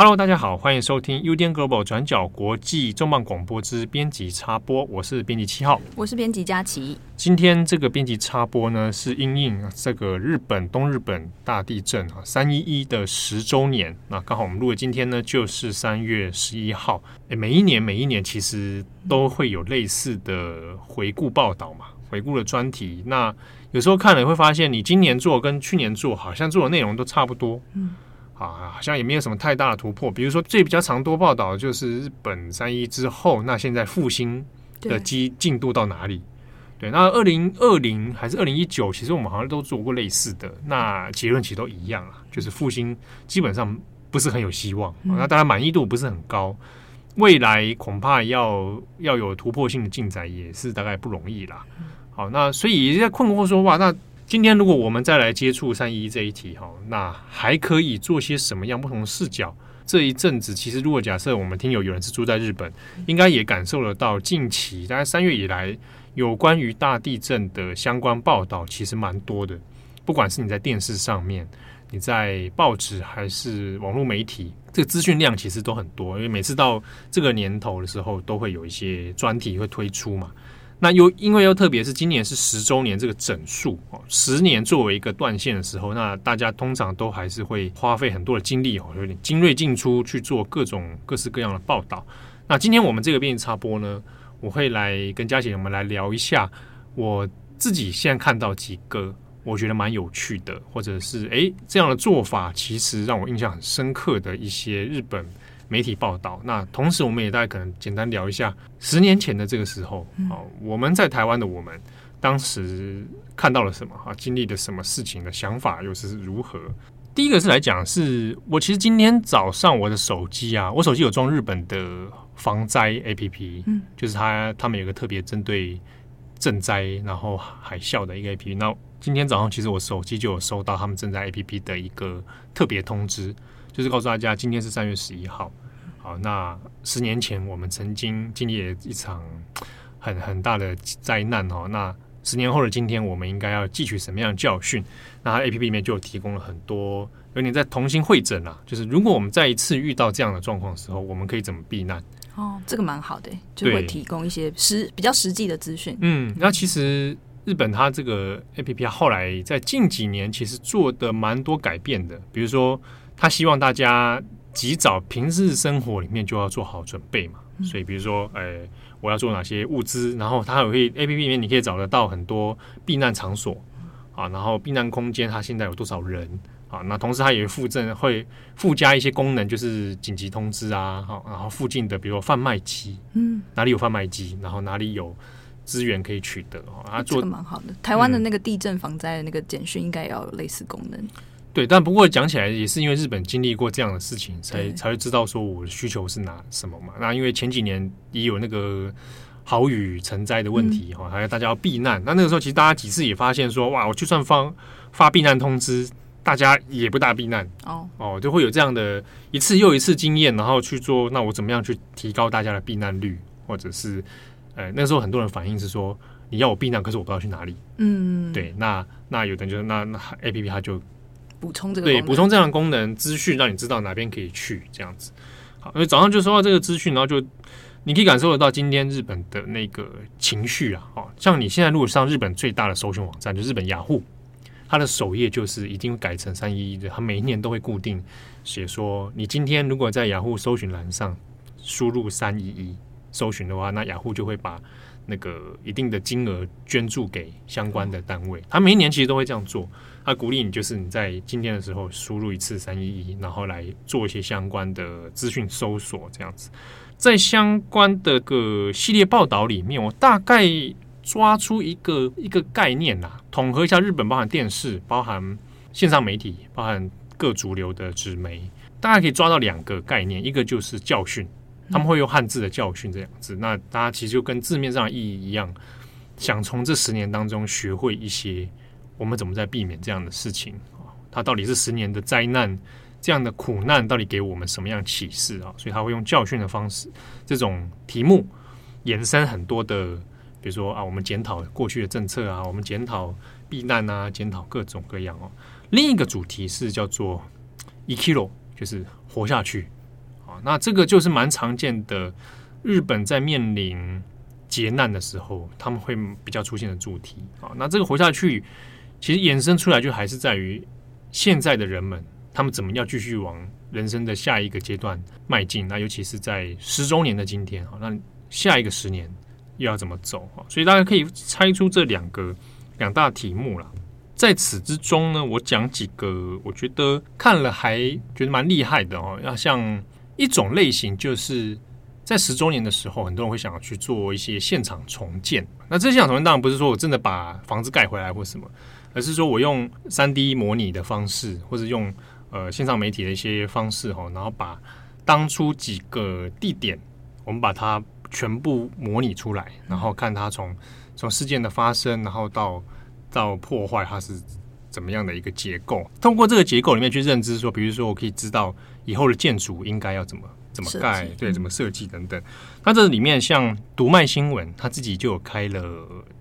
Hello，大家好，欢迎收听 UDN Global 转角国际重磅广播之编辑插播，我是编辑七号，我是编辑佳琪。今天这个编辑插播呢，是因应这个日本东日本大地震啊，三一一的十周年。那刚好我们录的今天呢，就是三月十一号。诶，每一年每一年其实都会有类似的回顾报道嘛，回顾的专题。那有时候看了会发现，你今年做跟去年做，好像做的内容都差不多。嗯。啊，好像也没有什么太大的突破。比如说，最比较常多报道的就是日本三一之后，那现在复兴的基进度到哪里？对，那二零二零还是二零一九，其实我们好像都做过类似的。那结论其实都一样啊，就是复兴基本上不是很有希望。那大家满意度不是很高，未来恐怕要要有突破性的进展，也是大概不容易啦。好，那所以也在困惑说，哇，那。今天如果我们再来接触三一这一题哈，那还可以做些什么样不同的视角？这一阵子其实，如果假设我们听友有人是住在日本，应该也感受得到近期大概三月以来有关于大地震的相关报道，其实蛮多的。不管是你在电视上面，你在报纸还是网络媒体，这个资讯量其实都很多，因为每次到这个年头的时候，都会有一些专题会推出嘛。那又因为又特别是今年是十周年这个整数哦，十年作为一个断线的时候，那大家通常都还是会花费很多的精力哦，有点精锐进出去做各种各式各样的报道。那今天我们这个编辑插播呢，我会来跟佳姐我们来聊一下我自己现在看到几个我觉得蛮有趣的，或者是诶这样的做法，其实让我印象很深刻的一些日本。媒体报道，那同时我们也大概可能简单聊一下十年前的这个时候，嗯，我们在台湾的我们当时看到了什么啊，经历的什么事情的想法又是如何？第一个是来讲，是我其实今天早上我的手机啊，我手机有装日本的防灾 APP，嗯，就是他他们有个特别针对赈灾然后海啸的一个 APP。那今天早上其实我手机就有收到他们赈灾 APP 的一个特别通知。就是告诉大家，今天是三月十一号。好，那十年前我们曾经经历了一场很很大的灾难哦。那十年后的今天，我们应该要汲取什么样的教训？那它 APP 里面就提供了很多，有点在重新汇整啊。就是如果我们再一次遇到这样的状况的时候，我们可以怎么避难？哦，这个蛮好的，就会提供一些实比较实际的资讯。嗯，那其实日本它这个 APP 后来在近几年其实做的蛮多改变的，比如说。他希望大家及早平日生活里面就要做好准备嘛，所以比如说，呃，我要做哪些物资，然后它有可以 APP 里面你可以找得到很多避难场所啊，然后避难空间它现在有多少人啊？那同时它也会附赠会附加一些功能，就是紧急通知啊，好，然后附近的比如说贩卖机，嗯，哪里有贩卖机，然后哪里有资源可以取得啊，做的蛮好的。台湾的那个地震防灾的那个简讯应该也要有类似功能。对，但不过讲起来也是因为日本经历过这样的事情，才才会知道说我的需求是哪什么嘛。那因为前几年也有那个豪雨成灾的问题哈，还有大家要避难。那那个时候其实大家几次也发现说，哇，我就算发发避难通知，大家也不大避难哦哦，就会有这样的一次又一次经验，然后去做。那我怎么样去提高大家的避难率，或者是呃那时候很多人反映是说，你要我避难，可是我不知道去哪里。嗯，对，那那有的人就是那那 A P P 它就。补充这个对，补充这样的功能资讯，让你知道哪边可以去这样子。好，因为早上就收到这个资讯，然后就你可以感受得到今天日本的那个情绪啊。哦，像你现在如果上日本最大的搜寻网站，就日本雅虎，它的首页就是已经改成三一一的，它每一年都会固定写说，你今天如果在雅虎搜寻栏上输入三一一搜寻的话，那雅虎就会把那个一定的金额捐助给相关的单位。他每一年其实都会这样做。他鼓励你，就是你在今天的时候输入一次三一一，然后来做一些相关的资讯搜索，这样子。在相关的个系列报道里面，我大概抓出一个一个概念呐，统合一下日本包含电视、包含线上媒体、包含各主流的纸媒，大概可以抓到两个概念，一个就是教训，他们会用汉字的教训这样子。那大家其实就跟字面上的意义一样，想从这十年当中学会一些。我们怎么在避免这样的事情啊？它到底是十年的灾难，这样的苦难到底给我们什么样启示啊？所以他会用教训的方式，这种题目延伸很多的，比如说啊，我们检讨过去的政策啊，我们检讨避难啊，检讨各种各样哦。另一个主题是叫做 “ekilo”，，就是活下去那这个就是蛮常见的，日本在面临劫难的时候，他们会比较出现的主题啊。那这个活下去，其实衍生出来就还是在于现在的人们，他们怎么样继续往人生的下一个阶段迈进。那尤其是在十周年的今天啊，那下一个十年又要怎么走啊？所以大家可以猜出这两个两大题目了。在此之中呢，我讲几个我觉得看了还觉得蛮厉害的哦。要像一种类型，就是在十周年的时候，很多人会想要去做一些现场重建。那这现场重建当然不是说我真的把房子盖回来或什么，而是说我用三 D 模拟的方式，或者用呃线上媒体的一些方式哈，然后把当初几个地点，我们把它全部模拟出来，然后看它从从事件的发生，然后到。到破坏它是怎么样的一个结构？通过这个结构里面去认知，说，比如说，我可以知道以后的建筑应该要怎么怎么盖，对，怎么设计等等。那这里面像读卖新闻，他自己就有开了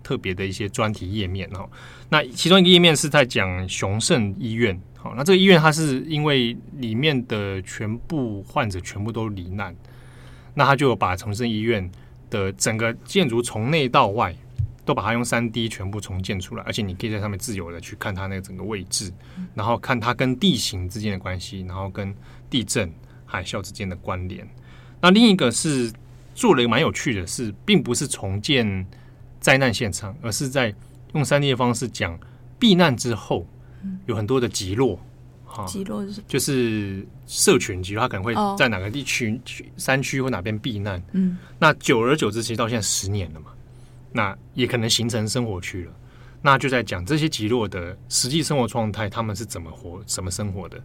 特别的一些专题页面哦。那其中一个页面是在讲雄盛医院，好，那这个医院它是因为里面的全部患者全部都罹难，那他就把重生医院的整个建筑从内到外。都把它用三 D 全部重建出来，而且你可以在上面自由的去看它那个整个位置，然后看它跟地形之间的关系，然后跟地震、海啸之间的关联。那另一个是做了一个蛮有趣的是，并不是重建灾难现场，而是在用三 D 的方式讲避难之后有很多的极落，哈，集落是就是社群集落，它可能会在哪个地区、山区或哪边避难。嗯，那久而久之，其实到现在十年了嘛。那也可能形成生活区了，那就在讲这些极落的实际生活状态，他们是怎么活、怎么生活的，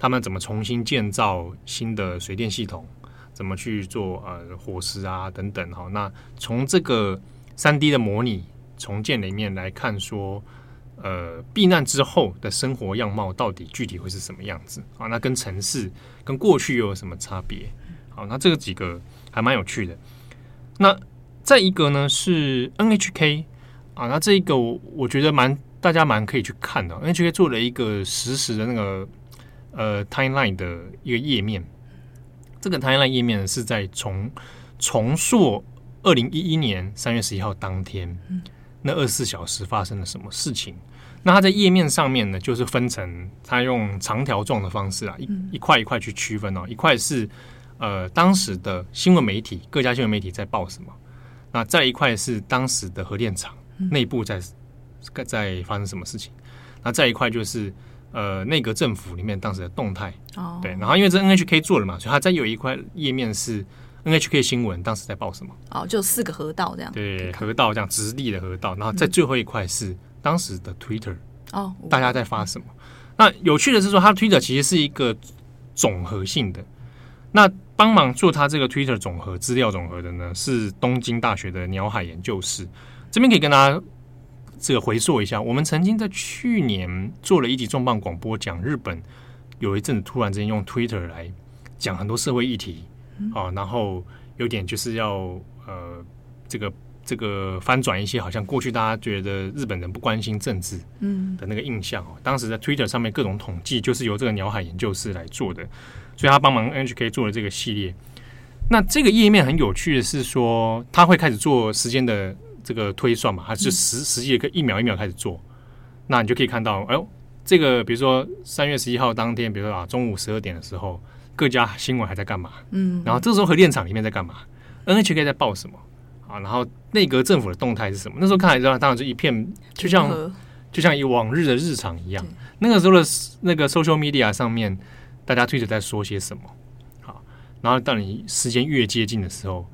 他们怎么重新建造新的水电系统，怎么去做呃伙食啊等等哈。那从这个三 D 的模拟重建里面来看说，呃，避难之后的生活样貌到底具体会是什么样子啊？那跟城市跟过去又有什么差别？好，那这个几个还蛮有趣的。那再一个呢是 NHK 啊，那这一个我我觉得蛮大家蛮可以去看的。NHK 做了一个实时的那个呃 timeline 的一个页面，这个 timeline 页面是在重重塑二零一一年三月十一号当天，那二十四小时发生了什么事情。那它在页面上面呢，就是分成它用长条状的方式啊，一一块一块去区分哦，一块是呃当时的新闻媒体，各家新闻媒体在报什么。那再一块是当时的核电厂内部在在发生什么事情，那再一块就是呃内阁政府里面当时的动态。哦，对，然后因为这 NHK 做了嘛，所以它再有一块页面是 NHK 新闻当时在报什么。哦，就四个河道这样，对，河道这样直立的河道，然后在最后一块是当时的 Twitter 哦，大家在发什么？那有趣的是说，它 Twitter 其实是一个总合性的。那帮忙做他这个 Twitter 总和资料总和的呢，是东京大学的鸟海研究室。这边可以跟大家这个回溯一下，我们曾经在去年做了一集重磅广播，讲日本有一阵子突然之间用 Twitter 来讲很多社会议题啊，然后有点就是要呃这个这个翻转一些好像过去大家觉得日本人不关心政治嗯的那个印象哦。当时在 Twitter 上面各种统计，就是由这个鸟海研究室来做的。所以他帮忙 NHK 做了这个系列。那这个页面很有趣的是说，他会开始做时间的这个推算嘛，还是实实际的一秒一秒开始做。那你就可以看到，哎呦，这个比如说三月十一号当天，比如说啊中午十二点的时候，各家新闻还在干嘛？嗯，然后这时候核电厂里面在干嘛？NHK 在报什么？啊，然后内阁政府的动态是什么？那时候看来，当然是一片，就像就像以往日的日常一样。那个时候的那个 social media 上面。大家推着在说些什么？好，然后当你时间越接近的时候，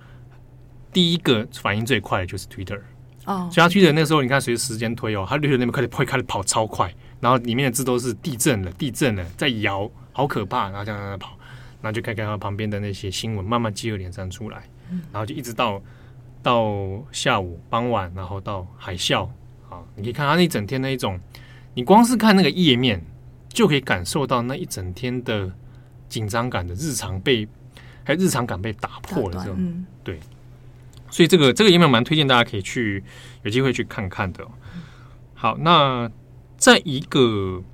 第一个反应最快的就是 Twitter 哦。所以他 Twitter 那时候，你看随着时间推哦，它 Twitter 那边开始会开始跑超快，然后里面的字都是地震了，地震了，在摇，好可怕，然后这样在跑，然后就看看他旁边的那些新闻慢慢接二连三出来，然后就一直到到下午傍晚，然后到海啸啊，你可以看他那一整天那一种，你光是看那个页面。就可以感受到那一整天的紧张感的日常被，还有日常感被打破了这种，嗯、对，所以这个这个页面蛮推荐大家可以去有机会去看看的。好，那在一个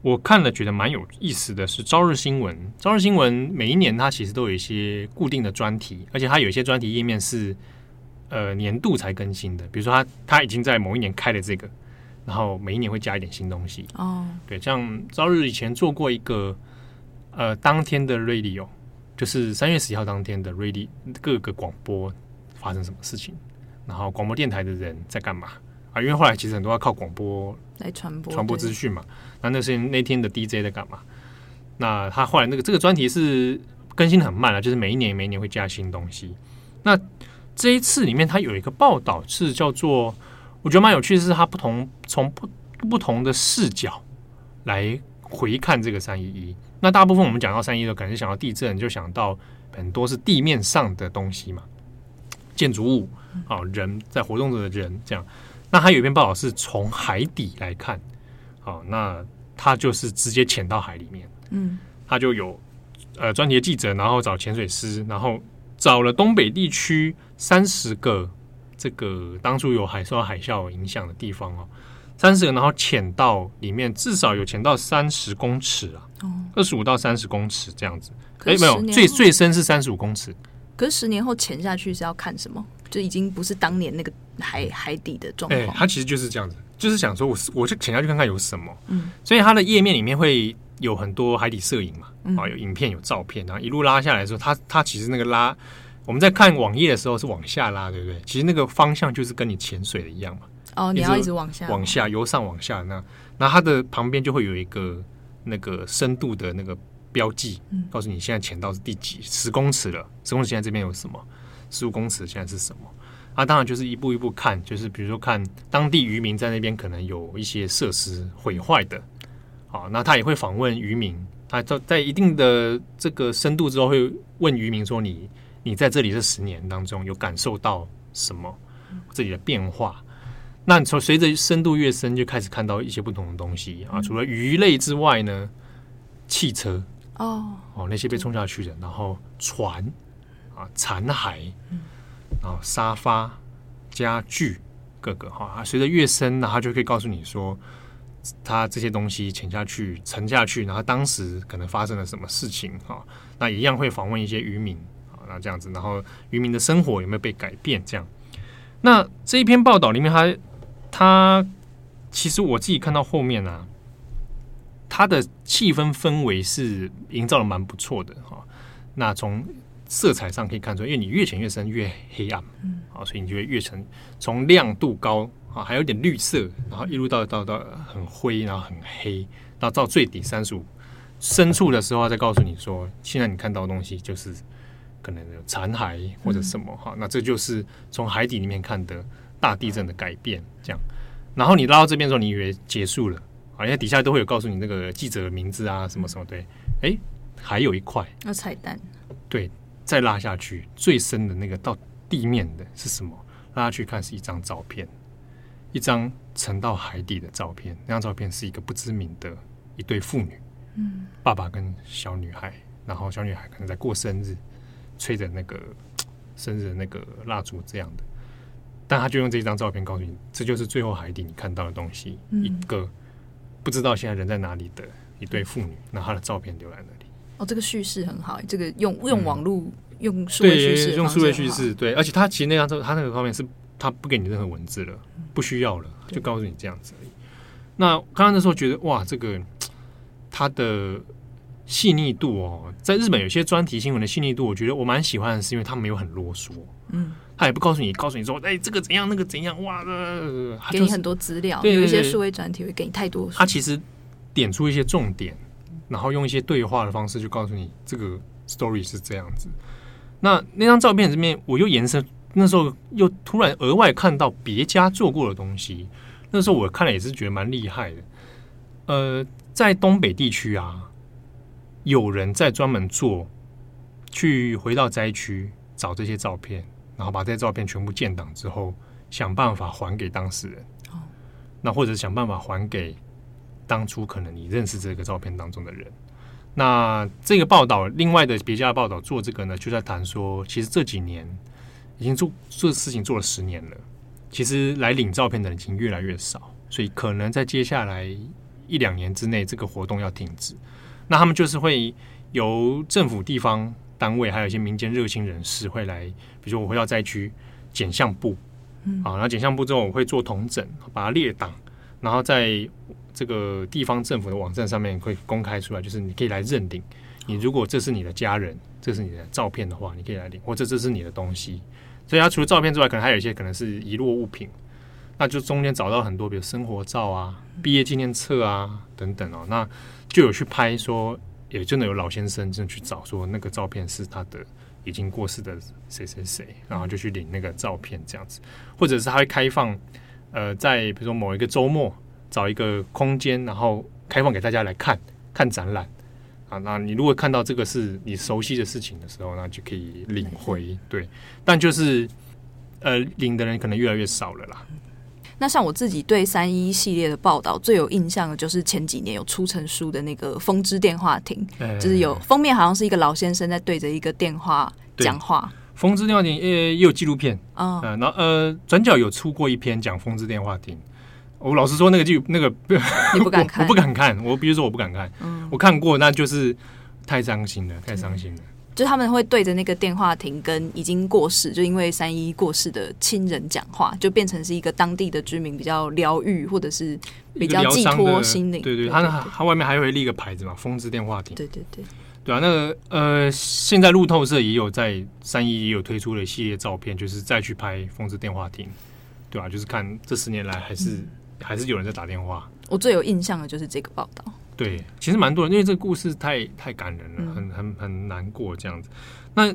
我看了觉得蛮有意思的是《朝日新闻》，《朝日新闻》每一年它其实都有一些固定的专题，而且它有一些专题页面是呃年度才更新的。比如说它它已经在某一年开了这个，然后每一年会加一点新东西。哦，对，像《朝日》以前做过一个呃当天的 radio，就是三月十一号当天的 radio 各个广播发生什么事情，然后广播电台的人在干嘛啊？因为后来其实很多要靠广播来传播传播资讯嘛。那那是那天的 DJ 在干嘛？那他后来那个这个专题是更新很慢了，就是每一年每一年会加新东西。那这一次里面，它有一个报道是叫做，我觉得蛮有趣的是，它不同从不不同的视角来回看这个三一一。那大部分我们讲到三一一的，可能想到地震，就想到很多是地面上的东西嘛，建筑物啊，人在活动着的人这样。那还有一篇报道是从海底来看。好，那他就是直接潜到海里面，嗯，他就有呃专题的记者，然后找潜水师，然后找了东北地区三十个这个当初有海受到海啸影响的地方哦，三十个，然后潜到里面，至少有潜到三十公尺啊，哦，二十五到三十公尺这样子，哎，没有，最最深是三十五公尺。可是十年后潜下去是要看什么？就已经不是当年那个海海底的状况。哎，他其实就是这样子。就是想说，我我就潜下去看看有什么。嗯，所以它的页面里面会有很多海底摄影嘛，啊、嗯，有影片、有照片，然后一路拉下来的时候，它它其实那个拉，我们在看网页的时候是往下拉，对不对？其实那个方向就是跟你潜水的一样嘛。哦，你要一直往下，往下由上往下，那那它的旁边就会有一个那个深度的那个标记，嗯、告诉你现在潜到是第几十公尺了，十公尺现在这边有什么，十五公尺现在是什么。他、啊、当然就是一步一步看，就是比如说看当地渔民在那边可能有一些设施毁坏的，好，那他也会访问渔民，他在在一定的这个深度之后会问渔民说你：“你你在这里这十年当中有感受到什么这里的变化？”那从随着深度越深，就开始看到一些不同的东西。啊，除了鱼类之外呢，汽车哦哦那些被冲下去的，然后船啊残骸。然后沙发、家具各个哈，随着越深，然后就可以告诉你说，它这些东西潜下去、沉下去，然后当时可能发生了什么事情哈。那一样会访问一些渔民啊，那这样子，然后渔民的生活有没有被改变？这样，那这一篇报道里面它，它其实我自己看到后面啊，它的气氛氛围是营造的蛮不错的哈。那从色彩上可以看出，因为你越潜越深越黑暗，嗯，啊，所以你就会越沉。从亮度高啊，还有点绿色，然后一路到到到很灰，然后很黑，然后到最底三十五深处的时候，再告诉你说，现在你看到的东西就是可能有残骸或者什么哈、嗯。那这就是从海底里面看的大地震的改变，这样。然后你拉到这边的时候，你以为结束了，啊，因为底下都会有告诉你那个记者的名字啊，什么什么对，哎，还有一块，有彩蛋，对。再拉下去，最深的那个到地面的是什么？拉下去看是一张照片，一张沉到海底的照片。那张照片是一个不知名的一对父女，嗯，爸爸跟小女孩，然后小女孩可能在过生日，吹着那个生日的那个蜡烛这样的。但他就用这一张照片告诉你，这就是最后海底你看到的东西，嗯，一个不知道现在人在哪里的一对妇女，那她的照片留在那里。哦，这个叙事很好，这个用用网络、嗯、用数位叙事，用数位叙事，对，而且他其实那张照，他那个方面是他不给你任何文字了，不需要了，就告诉你这样子而已。那刚刚那时候觉得哇，这个他的细腻度哦，在日本有些专题新闻的细腻度，我觉得我蛮喜欢的，是因为他没有很啰嗦，嗯，他也不告诉你，告诉你说，哎，这个怎样，那个怎样，哇，呃就是、给你很多资料，对有一些数位专题会给你太多，他其实点出一些重点。然后用一些对话的方式就告诉你这个 story 是这样子。那那张照片这边，我又延伸，那时候又突然额外看到别家做过的东西。那时候我看了也是觉得蛮厉害的。呃，在东北地区啊，有人在专门做，去回到灾区找这些照片，然后把这些照片全部建档之后，想办法还给当事人。哦。那或者想办法还给。当初可能你认识这个照片当中的人，那这个报道，另外的别家的报道做这个呢，就在谈说，其实这几年已经做做事情做了十年了，其实来领照片的人已经越来越少，所以可能在接下来一两年之内这个活动要停止。那他们就是会由政府、地方单位，还有一些民间热心人士会来，比如说我会到灾区捡相簿，嗯，啊，然后捡相簿之后我会做同整，把它列档，然后在这个地方政府的网站上面会公开出来，就是你可以来认领。你如果这是你的家人，这是你的照片的话，你可以来领，或者这是你的东西。所以它除了照片之外，可能还有一些可能是遗落物品，那就中间找到很多，比如生活照啊、毕业纪念册啊等等哦，那就有去拍说，也真的有老先生真的去找说那个照片是他的已经过世的谁谁谁，然后就去领那个照片这样子，或者是他会开放，呃，在比如说某一个周末找一个空间，然后开放给大家来看看展览。啊，那你如果看到这个是你熟悉的事情的时候，那就可以领回。对，但就是呃，领的人可能越来越少了啦。那像我自己对三一系列的报道最有印象的，就是前几年有出成书的那个《风之电话亭》，就是有封面好像是一个老先生在对着一个电话讲话。《风之电话亭》也也有纪录片啊，然后呃，转角有出过一篇讲《风之电话亭》。我老实说，那个就那个 你不敢看，我，我不敢看。我比如说，我不敢看。嗯，我看过，那就是太伤心了，太伤心了。就他们会对着那个电话亭，跟已经过世，就因为三一过世的亲人讲话，就变成是一个当地的居民比较疗愈，或者是比较寄托心灵。对对，他他外面还会立一个牌子嘛，“风之电话亭”。对对对，对啊，那个呃，现在路透社也有在三一也有推出了一系列照片，就是再去拍“风之电话亭”，对啊，就是看这十年来还是。嗯还是有人在打电话。我最有印象的就是这个报道。对，其实蛮多人，因为这个故事太太感人了，很很很难过这样子。那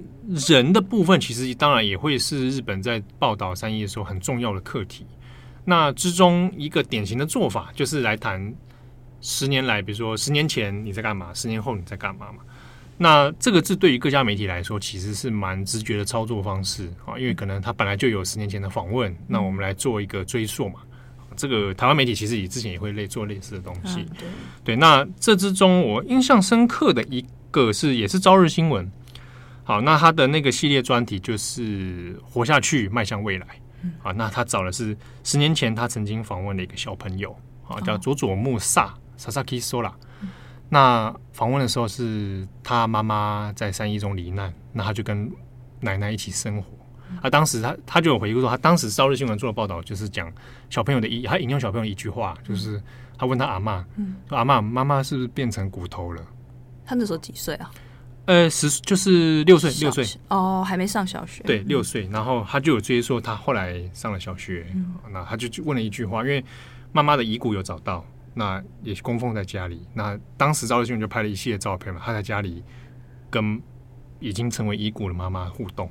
人的部分，其实当然也会是日本在报道三一的时候很重要的课题。那之中一个典型的做法，就是来谈十年来，比如说十年前你在干嘛，十年后你在干嘛嘛。那这个字对于各家媒体来说，其实是蛮直觉的操作方式啊，因为可能他本来就有十年前的访问，那我们来做一个追溯嘛。这个台湾媒体其实也之前也会类做类似的东西，啊、对，对。那这之中我印象深刻的一个是，也是朝日新闻。好，那他的那个系列专题就是活下去，迈向未来。嗯、啊，那他找的是十年前他曾经访问的一个小朋友，啊，叫佐佐木萨，Sasaki Sora。那访问的时候是他妈妈在三一中罹难，那他就跟奶奶一起生活。啊，当时他他就有回顾说，他当时朝日新闻做的报道就是讲小朋友的一，他引用小朋友一句话，就是他问他阿嬷，嗯，说阿嬷，妈妈是不是变成骨头了？他那时候几岁啊？呃，十就是六岁，六岁哦，还没上小学。对，六岁。然后他就有追溯，他后来上了小学，嗯，那他就问了一句话，因为妈妈的遗骨有找到，那也供奉在家里。那当时朝日新闻就拍了一系列照片嘛，他在家里跟已经成为遗骨的妈妈互动。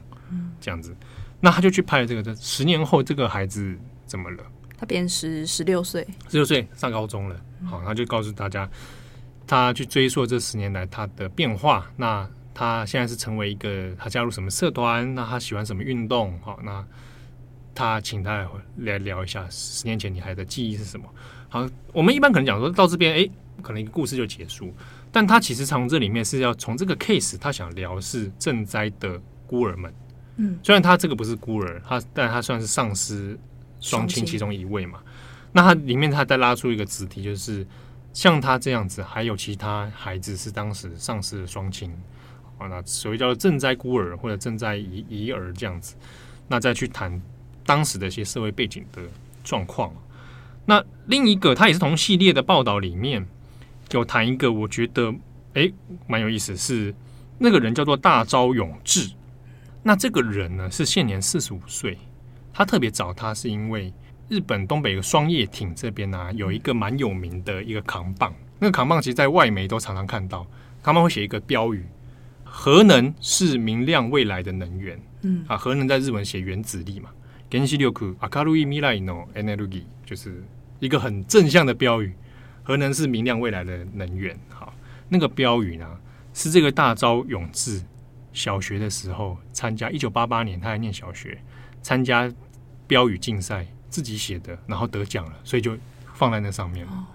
这样子，那他就去拍了这个。这十年后，这个孩子怎么了？他变十十六岁，十六岁上高中了。好，他就告诉大家，他去追溯这十年来他的变化。那他现在是成为一个，他加入什么社团？那他喜欢什么运动？好，那他请他来聊一下十年前你还的记忆是什么？好，我们一般可能讲说到这边，哎，可能一个故事就结束。但他其实从这里面是要从这个 case，他想聊是赈灾的孤儿们。嗯，虽然他这个不是孤儿，他但他算是丧失双亲其中一位嘛。那他里面他再拉出一个子题，就是像他这样子，还有其他孩子是当时丧失了双亲啊。那所谓叫做賑灾孤儿或者赈灾遗遗儿这样子，那再去谈当时的一些社会背景的状况。那另一个他也是同系列的报道里面有谈一个，我觉得诶蛮有意思，是那个人叫做大昭永治。那这个人呢，是现年四十五岁，他特别找他是因为日本东北的双叶町这边呢、啊，有一个蛮有名的一个扛棒，那个扛棒其实在外媒都常常看到，他们会写一个标语：核能是明亮未来的能源。嗯啊，核能在日文写原子力嘛，原子力明るい未来のエネルギー，就是一个很正向的标语。核能是明亮未来的能源。好，那个标语呢，是这个大沼永治。 小学的时候参加，一九八八年他还念小学，参加标语竞赛，自己写的，然后得奖了，所以就放在那上面了。哦、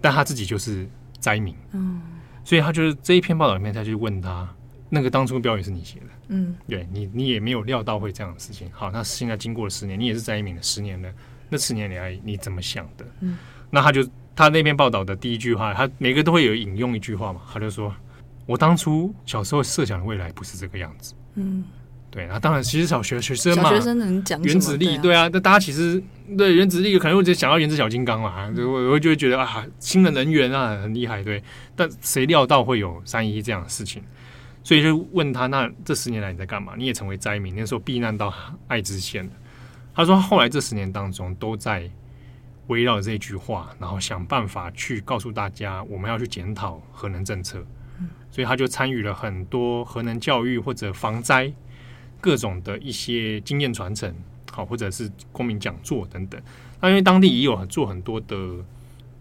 但他自己就是灾民，嗯，所以他就是这一篇报道里面，他就问他，那个当初标语是你写的，嗯，对你，你也没有料到会这样的事情。好，那现在经过了十年，你也是灾民了十年了，那十年来你怎么想的？嗯，那他就他那篇报道的第一句话，他每个都会有引用一句话嘛，他就说：“我当初小时候设想的未来不是这个样子。”嗯。对，那当然，其实小学学生嘛，学生能讲原子力，对啊，那、啊、大家其实对原子力可能会想到原子小金刚嘛，我、嗯、我就会觉得啊，新的能源啊很厉害，对。但谁料到会有三一这样的事情，所以就问他，那这十年来你在干嘛？你也成为灾民，那时候避难到爱知县。他说，后来这十年当中都在围绕这句话，然后想办法去告诉大家，我们要去检讨核能政策。所以他就参与了很多核能教育或者防灾。各种的一些经验传承，好，或者是公民讲座等等。那因为当地也有做很多的，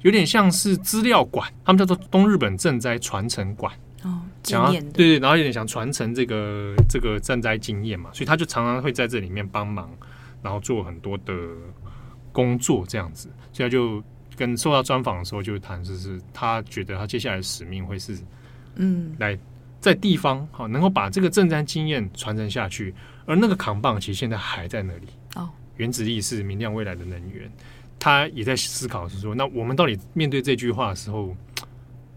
有点像是资料馆，他们叫做东日本赈灾传承馆。哦，经验对对，然后有点想传承这个这个赈灾经验嘛，所以他就常常会在这里面帮忙，然后做很多的工作这样子。所以他就跟受到专访的时候就谈，就是他觉得他接下来的使命会是嗯来。在地方好，能够把这个賑灾经验传承下去，而那个扛棒其实现在还在那里。哦，原子力是明亮未来的能源，他也在思考是说，那我们到底面对这句话的时候，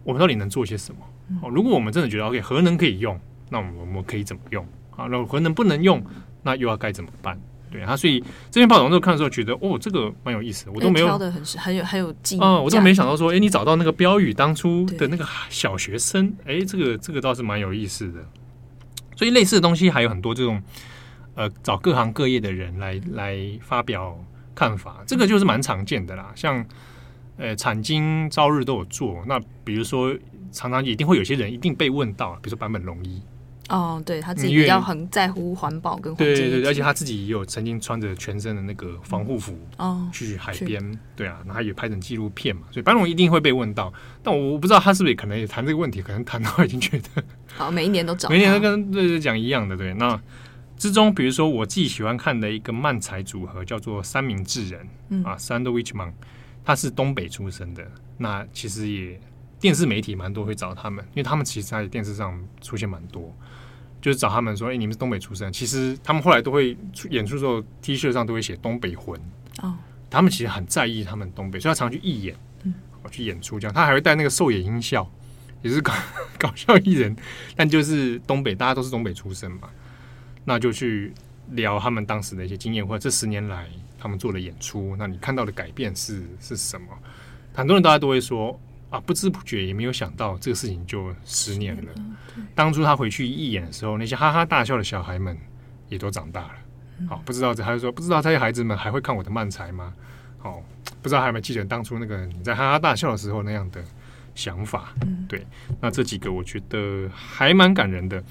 我们到底能做些什么？哦，如果我们真的觉得 OK，核能可以用，那我们我们可以怎么用？啊，那核能不能用，那又要该怎么办？对他，所以这篇报道我看的时候觉得，哦，这个蛮有意思的，我都没有挑的很很有很有记忆，嗯，我都没想到说，哎，你找到那个标语当初的那个小学生，哎，这个这个倒是蛮有意思的。所以类似的东西还有很多，这种呃，找各行各业的人来来发表看法，这个就是蛮常见的啦。像呃，产经朝日都有做，那比如说常常一定会有些人一定被问到，比如说坂本龙一。哦，对他自己比较很在乎环保跟环境，对对对，而且他自己也有曾经穿着全身的那个防护服哦去海边，对啊，然后他也拍成纪录片嘛，所以班龙一定会被问到，但我我不知道他是不是也可能也谈这个问题，可能谈到已经觉得 好，每一年都找，每一年都跟对对讲一样的，对。那之中，比如说我自己喜欢看的一个漫才组合叫做三明治人，嗯啊，Sandwichman，他是东北出生的，那其实也电视媒体蛮多会找他们，因为他们其实在电视上出现蛮多。就是找他们说，哎、欸，你们是东北出身，其实他们后来都会演出的时候，T 恤上都会写东北魂。哦，他们其实很在意他们东北，所以他常去义演，嗯，去演出这样，他还会带那个兽野音效，也是搞 搞笑艺人，但就是东北，大家都是东北出身嘛，那就去聊他们当时的一些经验，或者这十年来他们做的演出，那你看到的改变是是什么？很多人大家都会说。啊，不知不觉也没有想到这个事情就十年了。当初他回去一演的时候，那些哈哈大笑的小孩们也都长大了。好、哦，不知道这，他就说不知道这些孩子们还会看我的漫才吗？哦，不知道还有没有记得当初那个你在哈哈大笑的时候那样的想法？对，那这几个我觉得还蛮感人的。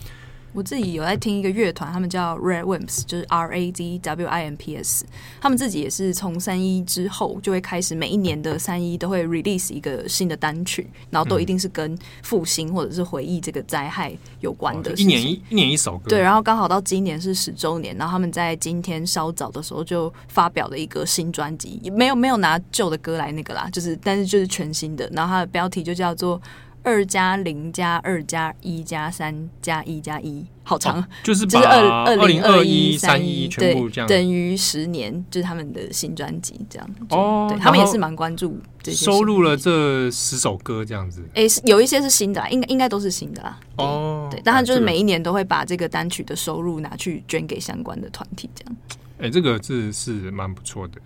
我自己有在听一个乐团，他们叫 Red Wimps，就是 R A D W I M P S。他们自己也是从三一之后就会开始，每一年的三一都会 release 一个新的单曲，然后都一定是跟复兴或者是回忆这个灾害有关的。一年一一年一首歌。对，然后刚好到今年是十周年，然后他们在今天稍早的时候就发表了一个新专辑，也没有没有拿旧的歌来那个啦，就是但是就是全新的，然后它的标题就叫做。二加零加二加一加三加一加一，好长，就是就是二二零二一三一全部这样，等于十年，就是他们的新专辑这样。哦，对他们也是蛮关注这些，收录了这十首歌这样子。哎，有一些是新的啦，应该应该都是新的啦。哦，对，但他就是每一年都会把这个单曲的收入拿去捐给相关的团体这样。哎，这个是是蛮不错的。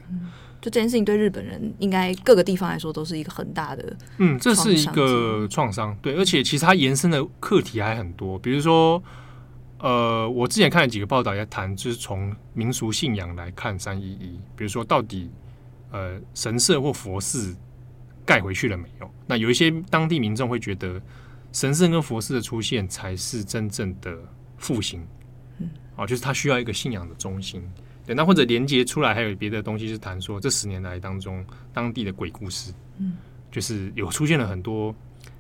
就这件事情对日本人应该各个地方来说都是一个很大的，嗯，这是一个创伤，对，而且其实它延伸的课题还很多，比如说，呃，我之前看了几个报道，也谈就是从民俗信仰来看三一一，比如说到底呃神社或佛寺盖回去了没有？那有一些当地民众会觉得神圣跟佛寺的出现才是真正的复兴，嗯，哦，就是它需要一个信仰的中心。对，那或者连接出来还有别的东西是谈说，这十年来当中当地的鬼故事，嗯，就是有出现了很多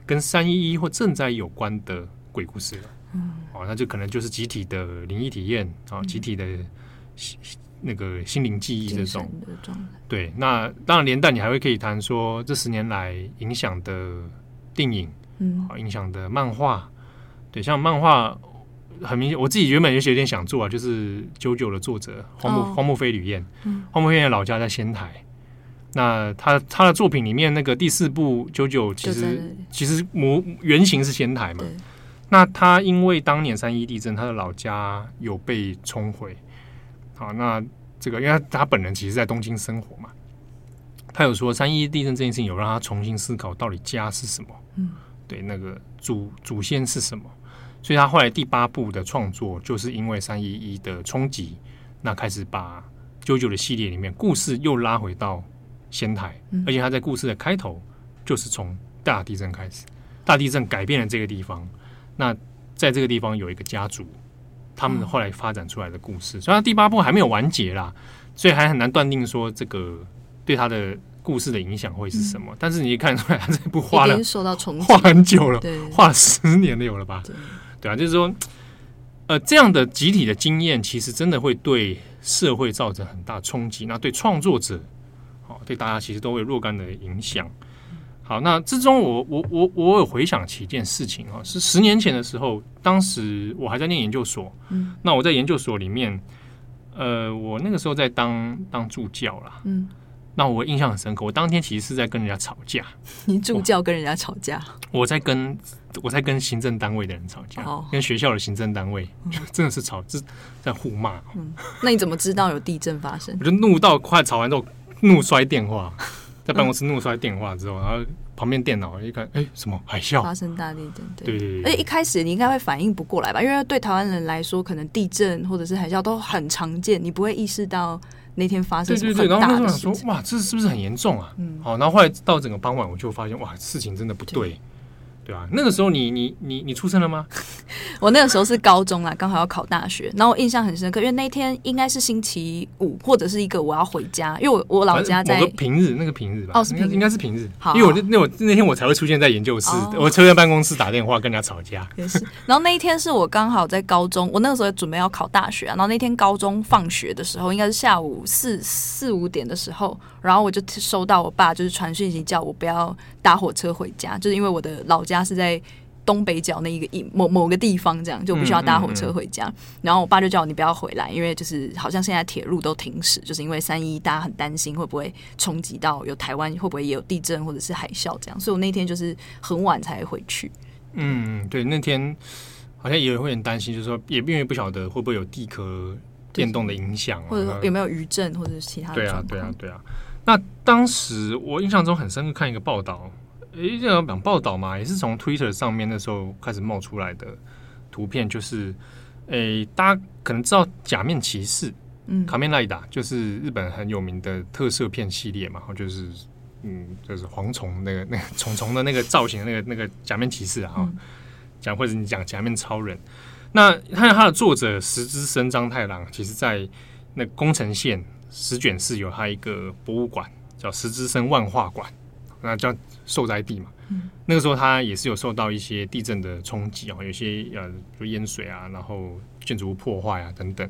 跟三一一或赈灾有关的鬼故事了，嗯，哦，那就可能就是集体的灵异体验啊，哦，集体的那个心灵记忆这种，对，那当然连带你还会可以谈说这十年来影响的电影，嗯，影响的漫画，对，像漫画。很明显，我自己原本也是有点想做啊，就是《JoJo》的作者荒木、oh. 荒木飞吕彦，荒木飞吕彦老家在仙台，那他他的作品里面那个第四部九九其实其实模原型是仙台嘛。那他因为当年三一地震，他的老家有被冲毁。好，那这个因为他他本人其实在东京生活嘛，他有说三一地震这件事情有让他重新思考到底家是什么。嗯，对，那个祖祖先是什么？所以他后来第八部的创作就是因为三一一的冲击，那开始把九九的系列里面故事又拉回到。仙台，而且他在故事的开头就是从大地震开始，大地震改变了这个地方。那在这个地方有一个家族，他们后来发展出来的故事。虽然第八部还没有完结啦，所以还很难断定说这个对他的故事的影响会是什么。但是你一看出来，他这部画了画很久了，画了十年了有了吧？对啊，就是说，呃，这样的集体的经验，其实真的会对社会造成很大冲击。那对创作者。好对大家其实都会若干的影响。好，那之中我我我我有回想起一件事情啊，是十年前的时候，当时我还在念研究所。嗯，那我在研究所里面，呃，我那个时候在当当助教啦。嗯，那我印象很深刻，我当天其实是在跟人家吵架。你助教跟人家吵架？我在跟我在跟行政单位的人吵架，哦、跟学校的行政单位、嗯、真的是吵，是在互骂。嗯，那你怎么知道有地震发生？我就怒到快吵完之后。怒摔电话，在办公室怒摔电话之后，然后旁边电脑一看，哎，什么海啸？发生大地震，对对对。而且一开始你应该会反应不过来吧？因为对台湾人来说，可能地震或者是海啸都很常见，你不会意识到那天发生什么很大的事情。然后那时候想说，哇，这是不是很严重啊？嗯，好，然后后来到整个傍晚，我就发现，哇，事情真的不对。对啊，那个时候你你你你出生了吗？我那个时候是高中啊，刚好要考大学。然后我印象很深刻，因为那天应该是星期五，或者是一个我要回家，因为我我老家在平日，那个平日吧。哦，是平日，应该是平日。好，因为我那那我那天我才会出现在研究室，哦、我出现在办公室打电话跟人家吵架。也是。然后那一天是我刚好在高中，我那个时候准备要考大学啊。然后那天高中放学的时候，应该是下午四四五点的时候，然后我就收到我爸就是传讯息叫我不要搭火车回家，就是因为我的老家是在。东北角那一个一某某个地方，这样就不需要搭火车回家。嗯嗯嗯、然后我爸就叫我你不要回来，因为就是好像现在铁路都停驶，就是因为三一，大家很担心会不会冲击到有台湾，会不会也有地震或者是海啸这样。所以我那天就是很晚才回去。嗯，对，那天好像也会很担心，就是说也因为不晓得会不会有地壳变动的影响，或者说有没有余震或者是其他的。对啊，对啊，对啊。那当时我印象中很深刻，看一个报道。诶，这样讲报道嘛，也是从 Twitter 上面那时候开始冒出来的图片，就是诶，大家可能知道假面骑士，嗯，卡面赖达就是日本很有名的特摄片系列嘛，就是嗯，就是蝗虫那个那个虫虫的那个造型那个那个假面骑士啊，讲、嗯、或者你讲假面超人，那他他的作者石之森章太郎，其实在那宫城县石卷市有他一个博物馆，叫石之森万画馆。那叫受灾地嘛，嗯、那个时候它也是有受到一些地震的冲击啊，有些呃就淹水啊，然后建筑物破坏啊等等，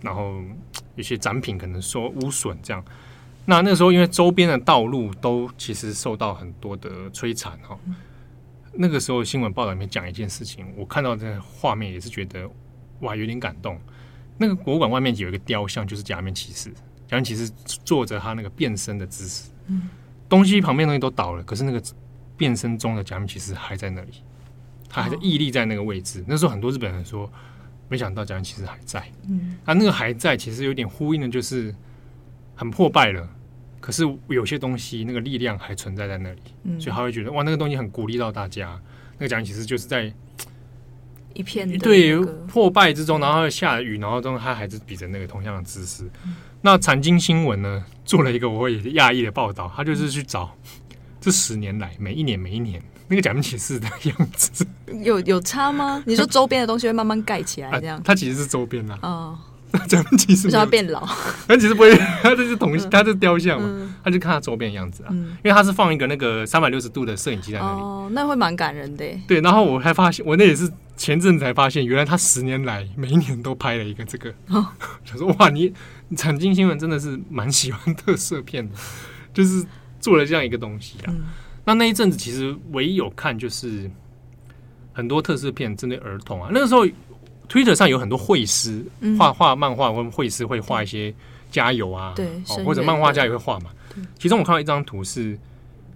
然后有些展品可能受污损这样。那那个时候因为周边的道路都其实受到很多的摧残哈。嗯、那个时候新闻报道里面讲一件事情，我看到这个画面也是觉得哇有点感动。那个博物馆外面有一个雕像，就是假面骑士，假面骑士坐着他那个变身的姿势。嗯东西旁边东西都倒了，可是那个变身中的假面骑士还在那里，他还在屹立在那个位置。Oh. 那时候很多日本人说，没想到假面骑士还在。嗯，啊，那个还在，其实有点呼应的，就是很破败了，可是有些东西那个力量还存在在那里，嗯，所以他会觉得哇，那个东西很鼓励到大家。那个假面骑士就是在一片、那个、对破败之中，然后下雨，然后中他还是比着那个同样的姿势。嗯那产经新闻呢，做了一个我会讶异的报道，他就是去找这十年来每一年每一年那个假面骑士的样子，有有差吗？你说周边的东西会慢慢盖起来这样？它其实是周边啦。哦，假面骑士要变老，但其实不会，它这是同，它是雕像嘛，他就看它周边的样子啊，因为它是放一个那个三百六十度的摄影机在那里，哦，那会蛮感人的。对，然后我还发现，我那也是前阵子才发现，原来他十年来每一年都拍了一个这个，想说哇你。产经新闻真的是蛮喜欢特色片的，就是做了这样一个东西啊。嗯、那那一阵子其实唯一有看就是很多特色片针对儿童啊。那个时候，Twitter 上有很多绘师画画漫画，或绘师会画一些加油啊，对，或者漫画家也会画嘛。其中我看到一张图是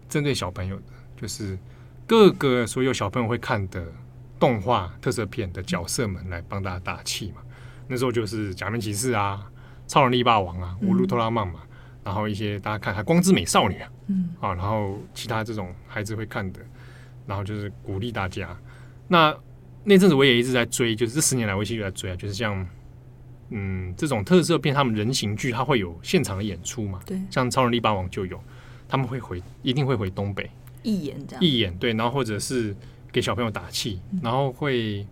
针对小朋友的，就是各个所有小朋友会看的动画特色片的角色们来帮大家打气嘛。那时候就是假面骑士啊、超人力霸王啊、乌鲁托拉曼嘛，嗯、然后一些大家看看光之美少女啊，嗯啊，然后其他这种孩子会看的，然后就是鼓励大家。那那阵子我也一直在追，就是这十年来我一直在追啊，就是像嗯这种特色片，他们人形剧，它会有现场的演出嘛？对，像超人力霸王就有，他们会回，一定会回东北义演这样，义演对，然后或者是给小朋友打气，嗯、然后会。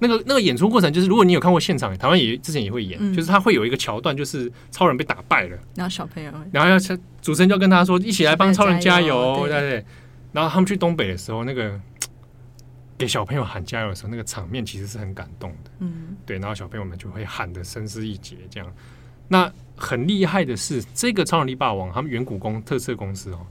那个那个演出过程就是，如果你有看过现场，台湾也之前也会演，嗯、就是他会有一个桥段，就是超人被打败了，然后小朋友，然后要主持人就要跟他说，一起来帮超人加油，对对，对。然后他们去东北的时候，那个 给小朋友喊加油的时候，那个场面其实是很感动的，嗯，对。然后小朋友们就会喊的声嘶力竭，这样。那很厉害的是，这个超能力霸王，他们远古宫特色公司哦。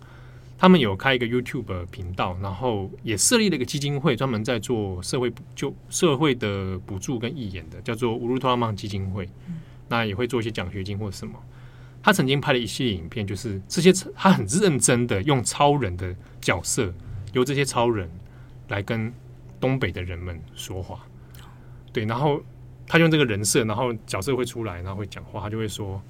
他们有开一个 YouTube 频道，然后也设立了一个基金会，专门在做社会就社会的补助跟义演的，叫做乌鲁托拉曼基金会。嗯、那也会做一些奖学金或什么。他曾经拍了一系列影片，就是这些他很认真的用超人的角色，由这些超人来跟东北的人们说话。对，然后他用这个人设，然后角色会出来，然后会讲话，他就会说：“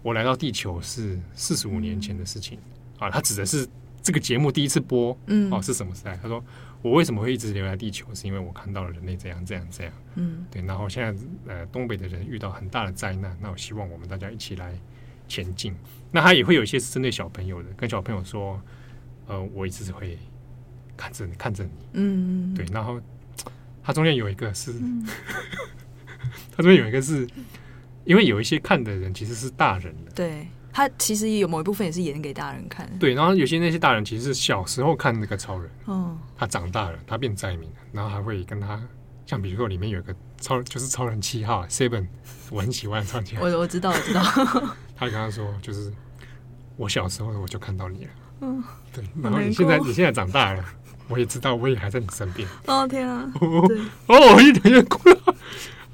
我来到地球是四十五年前的事情。嗯”啊，他指的是。这个节目第一次播，嗯，哦，是什么时代？他说：“我为什么会一直留在地球？是因为我看到了人类这样、这样、这样。”嗯，对。然后现在，呃，东北的人遇到很大的灾难，那我希望我们大家一起来前进。那他也会有一些是针对小朋友的，跟小朋友说：“呃，我一直会看着你，看着你。”嗯，对。然后他中间有一个是，嗯、他中间有一个是因为有一些看的人其实是大人的，对。他其实也有某一部分也是演给大人看，对。然后有些那些大人其实是小时候看那个超人，嗯，他长大了，他变灾民了，然后还会跟他，像比如说里面有一个超，就是超人七号 Seven，我很喜欢超人七号，我我知道我知道，他就跟他说，就是我小时候我就看到你了，嗯，对。然后你现在你现在长大了，我也知道，我也还在你身边。哦天啊，哦，我一点就哭了。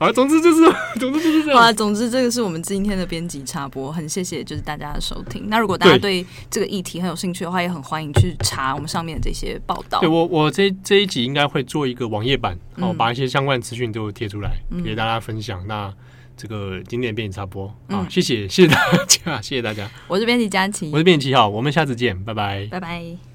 啊，总之就是，总之就是这样。好啊，总之这个是我们今天的编辑插播，很谢谢就是大家的收听。那如果大家对这个议题很有兴趣的话，也很欢迎去查我们上面的这些报道。对我，我这这一集应该会做一个网页版，然后把一些相关资讯都贴出来，嗯、给大家分享。那这个今天的编辑插播啊，谢谢谢谢大家，谢谢大家。我是编辑佳琪，我是编辑七号，我们下次见，拜拜，拜拜。